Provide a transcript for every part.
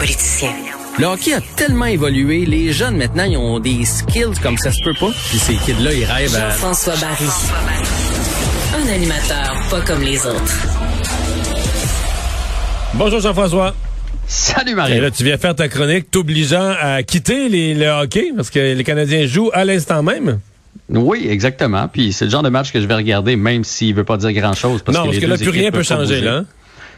Politicien. Le hockey a tellement évolué, les jeunes maintenant, ils ont des skills comme ça se peut pas. Puis ces kids-là, ils rêvent à... Jean-François Barry. Un animateur pas comme les autres. Bonjour Jean-François. Salut Et Marie. là, tu viens faire ta chronique t'obligeant à quitter les, le hockey parce que les Canadiens jouent à l'instant même. Oui, exactement. Puis c'est le genre de match que je vais regarder, même s'il veut pas dire grand-chose. non, parce les que là, plus rien peut changer, là.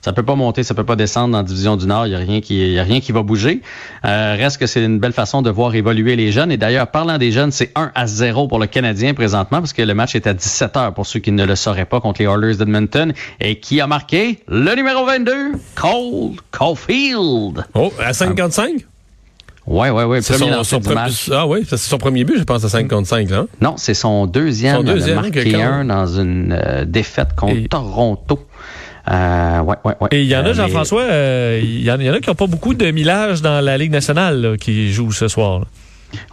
Ça peut pas monter, ça peut pas descendre dans la division du Nord. Il y a rien qui, il y a rien qui va bouger. Euh, reste que c'est une belle façon de voir évoluer les jeunes. Et d'ailleurs, parlant des jeunes, c'est 1 à 0 pour le Canadien présentement parce que le match est à 17 heures pour ceux qui ne le sauraient pas contre les Oilers d'Edmonton. Et qui a marqué? Le numéro 22, Cole Caulfield. Oh, à 55? Ouais, ouais, ouais. C'est Premier son, lancé son du pre- match. Ah oui, c'est son premier but, je pense, à 55, là. hein? Non, c'est son deuxième. Son Il a deuxième, marqué que quand- un dans une euh, défaite contre Et- Toronto. Euh, ouais, ouais, ouais. Et il y en Euh, a, mais- Jean-François, euh, il y, en- il y en a qui n'ont pas beaucoup de millage dans la Ligue nationale là, qui jouent ce soir. là.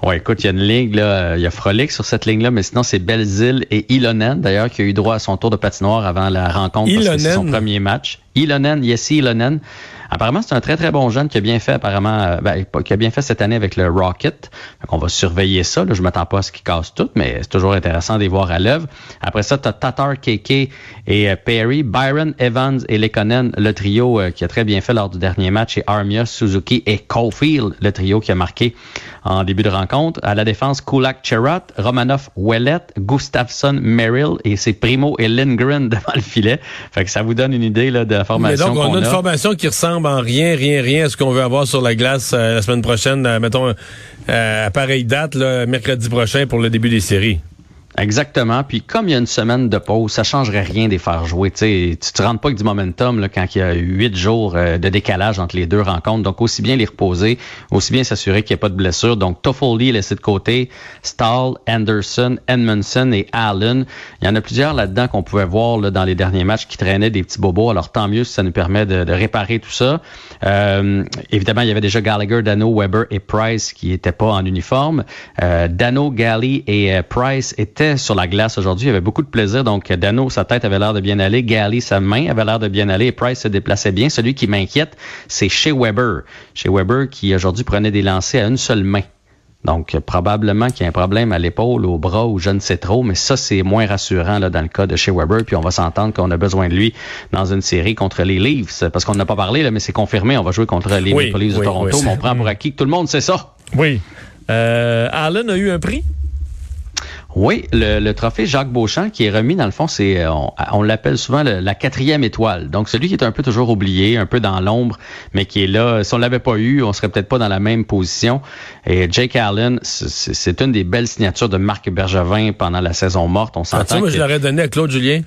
Ouais, écoute, il y a une ligne, là, euh, il y a Frolic sur cette ligne-là, mais sinon, c'est Belzile et Ilonen, d'ailleurs, qui a eu droit à son tour de patinoire avant la rencontre. parce que c'est son Ilonen. premier match. Ilonen, Yessi Ilonen. Apparemment, c'est un très, très bon jeune qui a bien fait, apparemment, euh, ben, qui a bien fait cette année avec le Rocket. Donc, on va surveiller ça. Là. Je m'attends pas à ce qu'il casse tout, mais c'est toujours intéressant de les voir à l'œuvre. Après ça, tu as Tatar, KK et euh, Perry, Byron, Evans et Lekonen, le trio euh, qui a très bien fait lors du dernier match, et Armia, Suzuki et Caulfield, le trio qui a marqué en début de rencontre. À la défense, Kulak, Cherot, Romanov, Ouellet, Gustafsson, Merrill et c'est Primo et Lindgren devant le filet. Fait que ça vous donne une idée là, de la Mais formation donc, on a une a. formation qui ressemble en rien, rien, rien à ce qu'on veut avoir sur la glace euh, la semaine prochaine, euh, mettons, euh, à pareille date, là, mercredi prochain pour le début des séries. Exactement. Puis comme il y a une semaine de pause, ça changerait rien de faire jouer. Tu tu te rends pas avec du momentum là, quand il y a huit jours euh, de décalage entre les deux rencontres. Donc aussi bien les reposer, aussi bien s'assurer qu'il n'y a pas de blessure. Donc Toffoli est laissé de côté, Stahl, Anderson, Edmondson et Allen. Il y en a plusieurs là-dedans qu'on pouvait voir là, dans les derniers matchs qui traînaient des petits bobos. Alors tant mieux si ça nous permet de, de réparer tout ça. Euh, évidemment, il y avait déjà Gallagher, Dano, Weber et Price qui n'étaient pas en uniforme. Euh, Dano, Galley et euh, Price étaient sur la glace aujourd'hui. Il y avait beaucoup de plaisir. Donc, Dano, sa tête avait l'air de bien aller. Galley, sa main avait l'air de bien aller. Et Price se déplaçait bien. Celui qui m'inquiète, c'est chez Weber. Chez Weber qui aujourd'hui prenait des lancers à une seule main. Donc, probablement qu'il y a un problème à l'épaule, au bras ou je ne sais trop, mais ça, c'est moins rassurant là, dans le cas de chez Weber. Puis on va s'entendre qu'on a besoin de lui dans une série contre les Leafs. Parce qu'on n'a pas parlé, là, mais c'est confirmé. On va jouer contre les Oui, Maple Leafs de Toronto. oui. mais on prend pour acquis que tout le monde sait ça. Oui. Euh, Allen a eu un prix? Oui, le, le trophée Jacques Beauchamp qui est remis, dans le fond, c'est euh, on, on l'appelle souvent le- la quatrième étoile. Donc celui qui est un peu toujours oublié, un peu dans l'ombre, mais qui est là. Si on l'avait pas eu, on serait peut-être pas dans la même position. Et Jake Allen, c'est- une des belles signatures de Marc Bergevin pendant la saison morte. On Ah, s'entend moi, que je l'aurais donné à Claude Julien.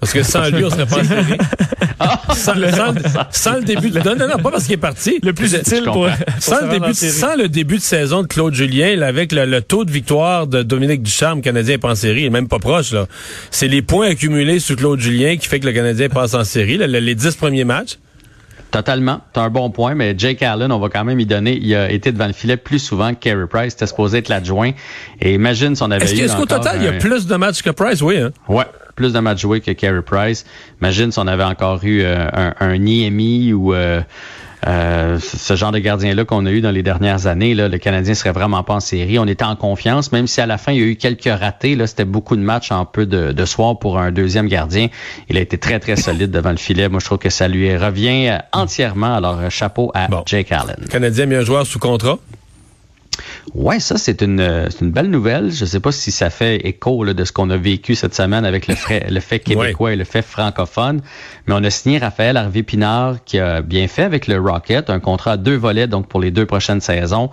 Parce que sans lui, on serait pas sans, sans- sans le début de... Non, non, non, pas parce qu'il est parti. Le plus utile pour, Sans le, début, série. sans le début de saison de Claude Julien, là, avec le, le taux de victoire de Dominique Ducharme, le Canadien est pas en série, il est même pas proche. là. C'est les points accumulés sous Claude Julien qui fait que le Canadien passe en série. là, les dix premiers matchs. Totalement. T'as un bon point, mais Jake Allen, on va quand même y donner. Il a été devant le filet plus souvent que Carey Price. C'était supposé être l'adjoint. Et imagine si on avait Est-ce eu que- est-ce qu'au total, il y a plus de matchs que Price? Oui, hein? Ouais, plus de matchs joués que Carey Price. Imagine si on avait encore eu euh, un, un Niemi ou euh, euh, ce genre de gardien-là qu'on a eu dans les dernières années. Là, le Canadien serait vraiment pas en série. On était en confiance, même si à la fin, il y a eu quelques ratés. Là, c'était beaucoup de matchs en peu de, de soir pour un deuxième gardien. Il a été très, très solide devant le filet. Moi, je trouve que ça lui revient entièrement. Alors, chapeau à Bon. Jake Allen. Le Canadien a mis un joueur sous contrat. Ouais, ça c'est une, euh, c'est une belle nouvelle. Je sais pas si ça fait écho là, de ce qu'on a vécu cette semaine avec le, fait, le fait québécois et le fait francophone. Mais on a signé Raphaël Harvey Pinard qui a bien fait avec le Rocket, un contrat à deux volets donc pour les deux prochaines saisons.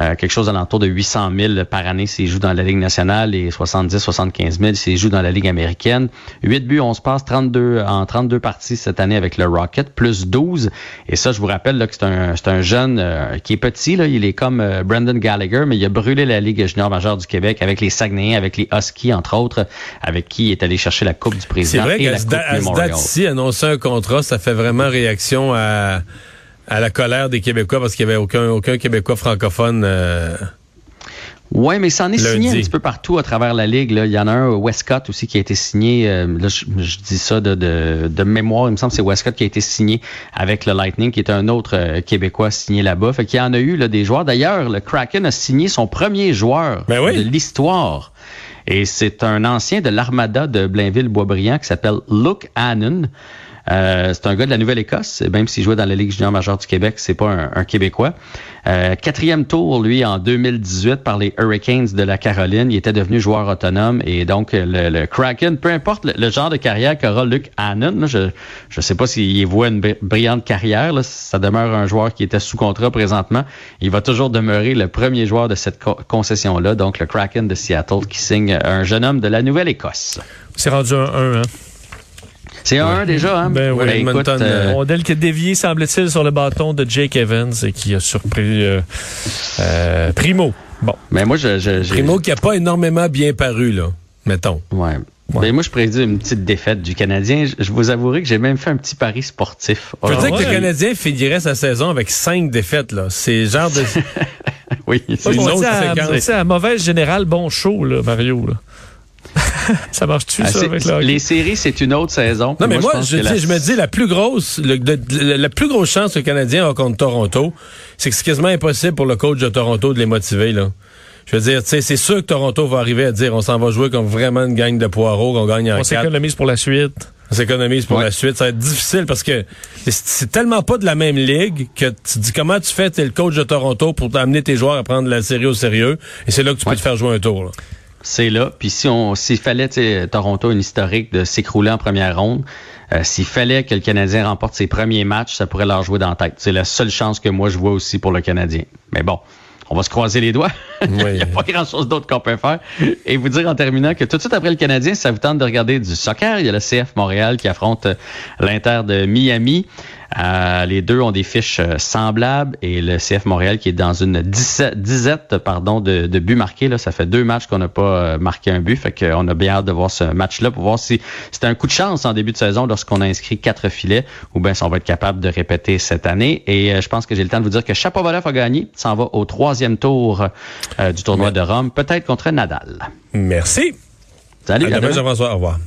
Euh, quelque chose alentour de 800 000 par année s'il joue dans la Ligue nationale et 70-75 000 s'il joue dans la Ligue américaine. 8 buts, on se passe 32 en 32 parties cette année avec le Rocket, plus 12. Et ça, je vous rappelle là, que c'est un, c'est un jeune euh, qui est petit. Là, il est comme euh, Brandon Gallagher, mais il a brûlé la Ligue junior majeure du Québec avec les Saguenayens, avec les Huskies, entre autres, avec qui il est allé chercher la Coupe du C'est Président vrai et la qu'à ce annoncer un contrat, ça fait vraiment réaction à, à la colère des Québécois parce qu'il n'y avait aucun, aucun Québécois francophone. euh, Oui, mais ça en est signé un petit peu partout à travers la ligue. Là. Il y en a un, Westcott aussi, qui a été signé. euh, là, je, je dis ça de, de, de mémoire. Il me semble que c'est Westcott qui a été signé avec le Lightning, qui est un autre euh, Québécois signé là-bas. Fait qu'il y en a eu là, des joueurs. D'ailleurs, le Kraken a signé son premier joueur Ben oui. de l'histoire. Et c'est un ancien de l'Armada de Blainville-Boisbriand qui s'appelle Luke Hannon. Euh, c'est un gars de la Nouvelle-Écosse, même s'il jouait dans la Ligue junior majeure du Québec, c'est pas un, un Québécois. Euh, quatrième tour, lui, en 2018 par les Hurricanes de la Caroline. Il était devenu joueur autonome et donc euh, le, le Kraken, peu importe le, genre de carrière qu'aura Luke Hannon, là, je je sais pas s'il voit une bri- brillante carrière, là, ça demeure un joueur qui était sous contrat présentement. Il va toujours demeurer le premier joueur de cette co- concession-là, donc le Kraken de Seattle qui signe un jeune homme de la Nouvelle-Écosse. C'est rendu un 1, hein? C'est un déjà, hein? Ben oui, Ben, écoute, Edmonton, euh, Rondelle qui a dévié, semble-t-il, sur le bâton de Jake Evans et qui a surpris euh, euh, Primo. Bon. mais moi, je, Primo qui n'a pas énormément bien paru, là, mettons. Ouais. Ouais. Ben, moi, je prédis une petite défaite du Canadien. Je, je vous avouerai que j'ai même fait un petit pari sportif. Je veux Ah, dire que ouais. le Canadien finirait sa saison avec cinq défaites, là. C'est genre de. Oui, C'est une on autre dit à, séquence. on dit à mauvaise générale, bon show, là, Mario. Là. ça marche-tu, Ah, ça, c'est- avec le les séries, c'est une autre saison. Non, mais moi, je, la- me dis, la plus grosse, le- de- de- la plus grosse chance que le Canadien a contre Toronto, c'est que c'est quasiment impossible pour le coach de Toronto de les motiver, là. Je veux dire, c'est sûr que Toronto va arriver à dire, on s'en va jouer comme vraiment une gang de poireaux, qu'on gagne en on quatre. s'économise pour la suite. On s'économise pour Ouais. la suite. Ça va être difficile parce que c'est- tellement pas de la même ligue que tu dis comment tu fais, t'es le coach de Toronto pour amener tes joueurs à prendre la série au sérieux. Et c'est là que tu peux te faire jouer un tour, là. C'est là. Puis si on, s'il fallait, Toronto, une historique de s'écrouler en première ronde, euh, s'il fallait que le Canadien remporte ses premiers matchs, ça pourrait leur jouer dans la tête. C'est la seule chance que moi je vois aussi pour le Canadien. Mais bon, on va se croiser les doigts. Il n'y a pas grand-chose d'autre qu'on peut faire. Et vous dire en terminant que tout de suite après le Canadien, si ça vous tente de regarder du soccer, il y a le CF Montréal qui affronte euh, l'Inter de Miami. Euh, les deux ont des fiches euh, semblables et le CF Montréal qui est dans une disette pardon, de, de buts marqués. Là. Ça fait deux matchs qu'on n'a pas euh, marqué un but. Fait qu'on a bien hâte de voir ce match-là pour voir si c'était un coup de chance en début de saison lorsqu'on a inscrit quatre filets ou bien si on va être capable de répéter cette année. Et euh, je pense que j'ai le temps de vous dire que Chapovalov a gagné. s'en va au troisième tour euh, du tournoi de Rome, peut-être contre Nadal. Merci. Salut, À à demain, demain. Jean-François. Au revoir.